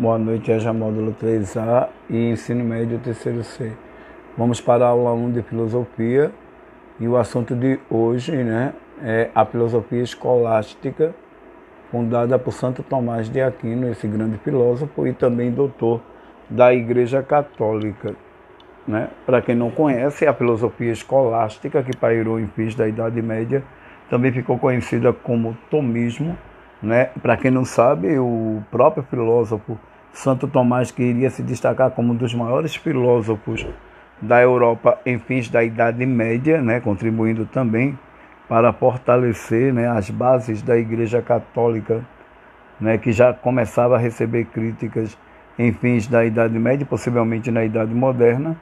Boa noite, EJA Módulo 3A e Ensino Médio terceiro C. Vamos para a aula 1 de Filosofia e o assunto de hoje né, é a filosofia escolástica, fundada por Santo Tomás de Aquino, esse grande filósofo e também doutor da Igreja Católica. Né? Para quem não conhece, a filosofia escolástica, que pairou em fins da Idade Média, também ficou conhecida como tomismo. Né? Para quem não sabe, o próprio filósofo Santo Tomás, que iria se destacar como um dos maiores filósofos da Europa em fins da Idade Média, né, contribuindo também para fortalecer né, as bases da Igreja Católica, né, que já começava a receber críticas em fins da Idade Média, possivelmente na Idade Moderna.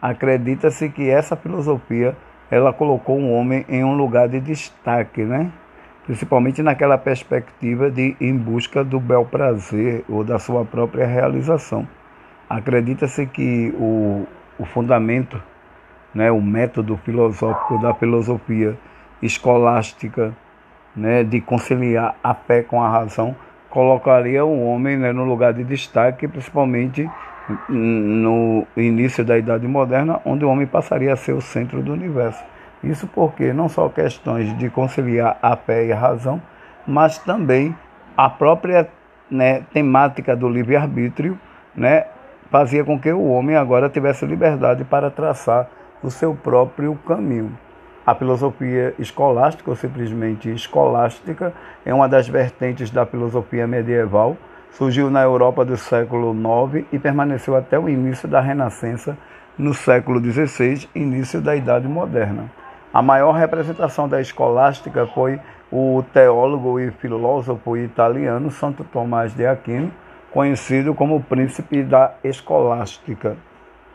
Acredita-se que essa filosofia ela colocou o homem em um lugar de destaque, né? Principalmente naquela perspectiva de em busca do bel prazer ou da sua própria realização. Acredita-se que o, o fundamento, né, o método filosófico da filosofia escolástica, né, de conciliar a fé com a razão, colocaria o homem né, no lugar de destaque, principalmente no início da Idade Moderna, onde o homem passaria a ser o centro do universo. Isso porque não só questões de conciliar a fé e a razão, mas também a própria né, temática do livre-arbítrio né, fazia com que o homem agora tivesse liberdade para traçar o seu próprio caminho. A filosofia escolástica, ou simplesmente escolástica, é uma das vertentes da filosofia medieval. Surgiu na Europa do século IX e permaneceu até o início da Renascença, no século XVI, início da Idade Moderna. A maior representação da escolástica foi o teólogo e filósofo italiano Santo Tomás de Aquino, conhecido como príncipe da escolástica.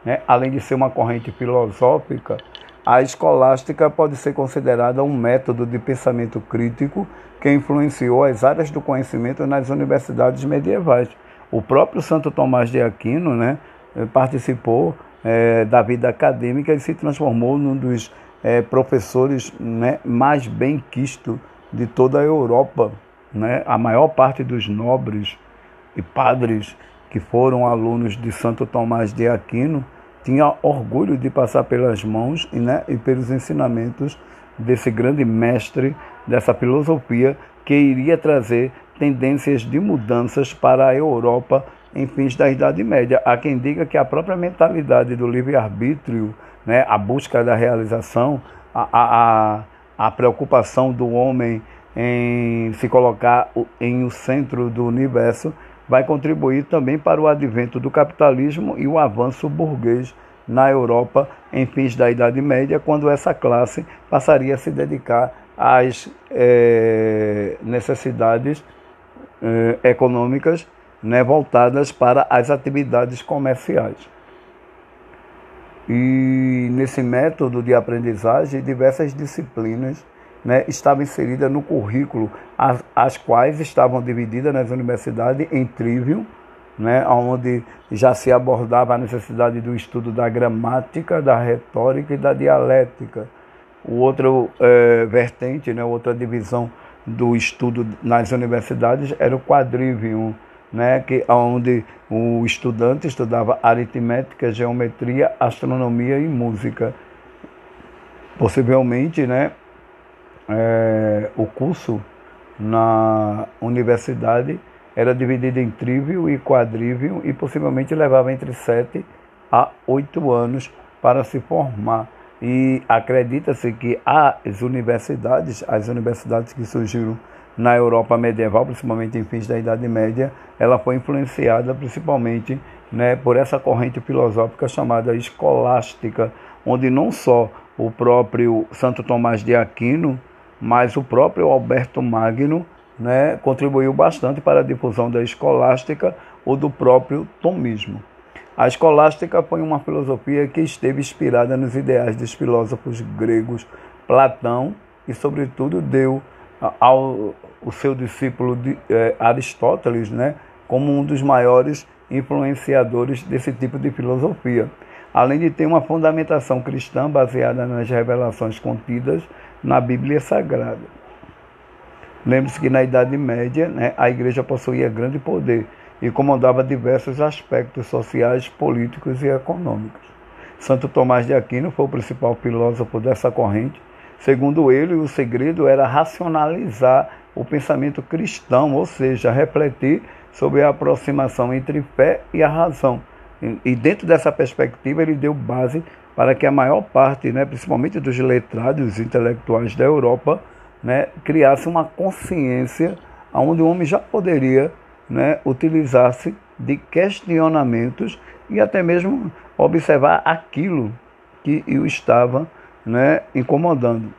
Né? Além de ser uma corrente filosófica, a escolástica pode ser considerada um método de pensamento crítico que influenciou as áreas do conhecimento nas universidades medievais. O próprio Santo Tomás de Aquino né, participou é, da vida acadêmica e se transformou num dos é, professores né, mais bem quisto de toda a Europa. Né? A maior parte dos nobres e padres que foram alunos de Santo Tomás de Aquino tinha orgulho de passar pelas mãos e, né, e pelos ensinamentos desse grande mestre dessa filosofia que iria trazer tendências de mudanças para a Europa em fins da Idade Média. Há quem diga que a própria mentalidade do livre-arbítrio né, a busca da realização, a, a, a preocupação do homem em se colocar em o centro do universo, vai contribuir também para o advento do capitalismo e o avanço burguês na Europa em fins da Idade Média, quando essa classe passaria a se dedicar às é, necessidades é, econômicas né, voltadas para as atividades comerciais. E nesse método de aprendizagem, diversas disciplinas né, estavam inseridas no currículo, as, as quais estavam divididas nas universidades em trivium, né, onde já se abordava a necessidade do estudo da gramática, da retórica e da dialética. O outro é, vertente, né, outra divisão do estudo nas universidades era o quadrivium, né, que onde o estudante estudava aritmética, geometria, astronomia e música. Possivelmente, né, é, o curso na universidade era dividido em trívio e quadrívio e possivelmente levava entre sete a oito anos para se formar. E acredita-se que as universidades, as universidades que surgiram na Europa medieval, principalmente em fins da Idade Média, ela foi influenciada principalmente né, por essa corrente filosófica chamada escolástica, onde não só o próprio Santo Tomás de Aquino, mas o próprio Alberto Magno né, contribuiu bastante para a difusão da escolástica ou do próprio tomismo. A escolástica foi uma filosofia que esteve inspirada nos ideais dos filósofos gregos Platão e, sobretudo, deu ao o seu discípulo de, é, Aristóteles né, como um dos maiores influenciadores desse tipo de filosofia, além de ter uma fundamentação cristã baseada nas revelações contidas na Bíblia Sagrada. Lembre-se que na Idade Média né, a igreja possuía grande poder e comandava diversos aspectos sociais, políticos e econômicos. Santo Tomás de Aquino foi o principal filósofo dessa corrente. Segundo ele, o segredo era racionalizar o pensamento cristão, ou seja, refletir sobre a aproximação entre fé e a razão. E dentro dessa perspectiva, ele deu base para que a maior parte, né, principalmente dos letrados intelectuais da Europa, né, criasse uma consciência onde o homem já poderia né, utilizar-se de questionamentos e até mesmo observar aquilo que o estava né, incomodando.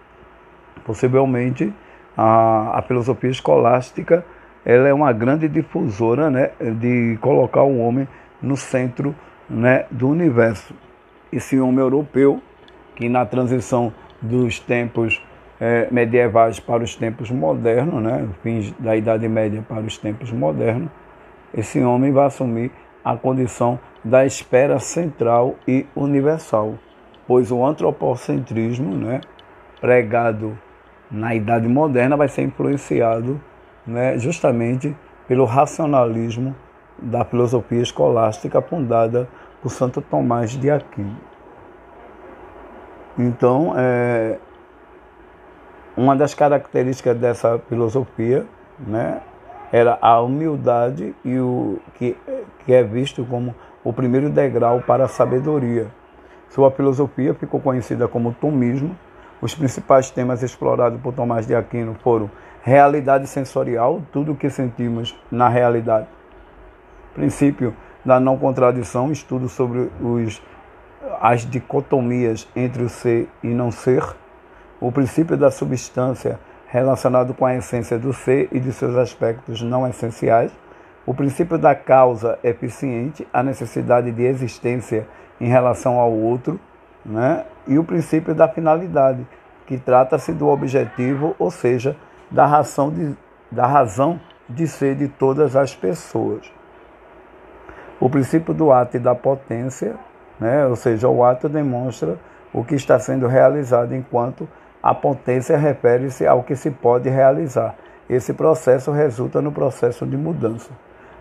Possivelmente, a, a filosofia escolástica ela é uma grande difusora né, de colocar o homem no centro né, do universo. Esse homem europeu, que na transição dos tempos é, medievais para os tempos modernos, né, fins da Idade Média para os tempos modernos, esse homem vai assumir a condição da esfera central e universal, pois o antropocentrismo, né, pregado na Idade Moderna, vai ser influenciado né, justamente pelo racionalismo da filosofia escolástica fundada por Santo Tomás de Aquino. Então, é, uma das características dessa filosofia né, era a humildade e o que, que é visto como o primeiro degrau para a sabedoria. Sua filosofia ficou conhecida como tomismo. Os principais temas explorados por Tomás de Aquino foram realidade sensorial, tudo o que sentimos na realidade. Princípio da não contradição, estudo sobre os, as dicotomias entre o ser e não ser. O princípio da substância, relacionado com a essência do ser e de seus aspectos não essenciais. O princípio da causa eficiente, a necessidade de existência em relação ao outro. Né? E o princípio da finalidade, que trata-se do objetivo, ou seja, da razão de, da razão de ser de todas as pessoas. O princípio do ato e da potência, né? ou seja, o ato demonstra o que está sendo realizado, enquanto a potência refere-se ao que se pode realizar. Esse processo resulta no processo de mudança.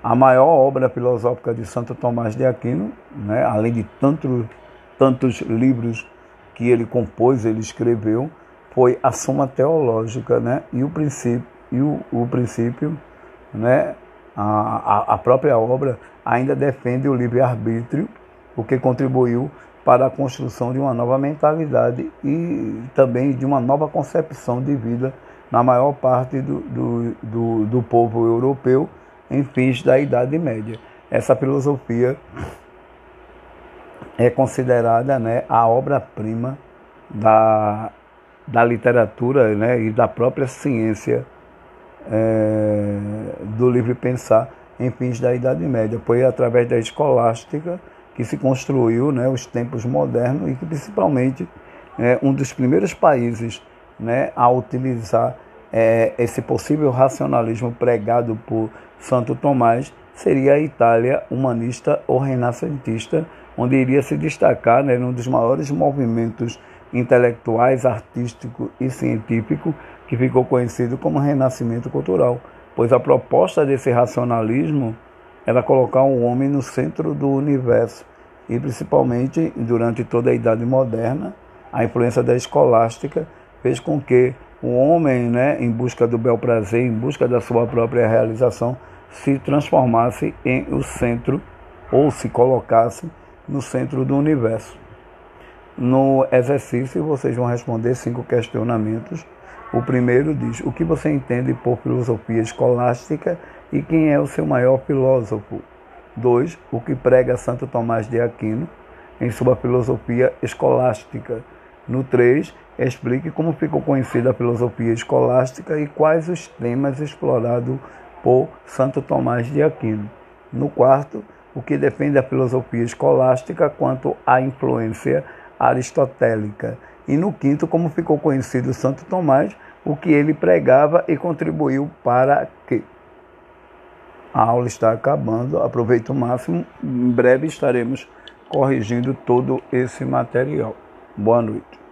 A maior obra filosófica de Santo Tomás de Aquino, né? além de tantos, tantos livros que ele compôs, ele escreveu, foi a Suma Teológica, né? E o princípio, e o, o princípio, né? A, a própria obra ainda defende o livre-arbítrio, o que contribuiu para a construção de uma nova mentalidade e também de uma nova concepção de vida na maior parte do, do, do, do povo europeu em fins da Idade Média. Essa filosofia é considerada né, a obra-prima da da literatura né, e da própria ciência é, do livre pensar em fins da Idade Média. Foi através da escolástica que se construiu né, os tempos modernos e que principalmente é, um dos primeiros países né, a utilizar é, esse possível racionalismo pregado por Santo Tomás seria a Itália humanista ou renascentista, onde iria se destacar né, um dos maiores movimentos intelectuais, artístico e científico que ficou conhecido como Renascimento Cultural, pois a proposta desse racionalismo era colocar o homem no centro do universo e principalmente durante toda a Idade Moderna, a influência da escolástica fez com que o homem, né, em busca do bel prazer, em busca da sua própria realização, se transformasse em o centro ou se colocasse no centro do universo. No exercício, vocês vão responder cinco questionamentos. O primeiro diz: O que você entende por filosofia escolástica e quem é o seu maior filósofo? 2. O que prega Santo Tomás de Aquino em sua filosofia escolástica? No 3, explique como ficou conhecida a filosofia escolástica e quais os temas explorados por Santo Tomás de Aquino. No quarto, o que defende a filosofia escolástica quanto à influência aristotélica. E no quinto, como ficou conhecido Santo Tomás, o que ele pregava e contribuiu para que. A aula está acabando, aproveite o máximo, em breve estaremos corrigindo todo esse material. Boa noite.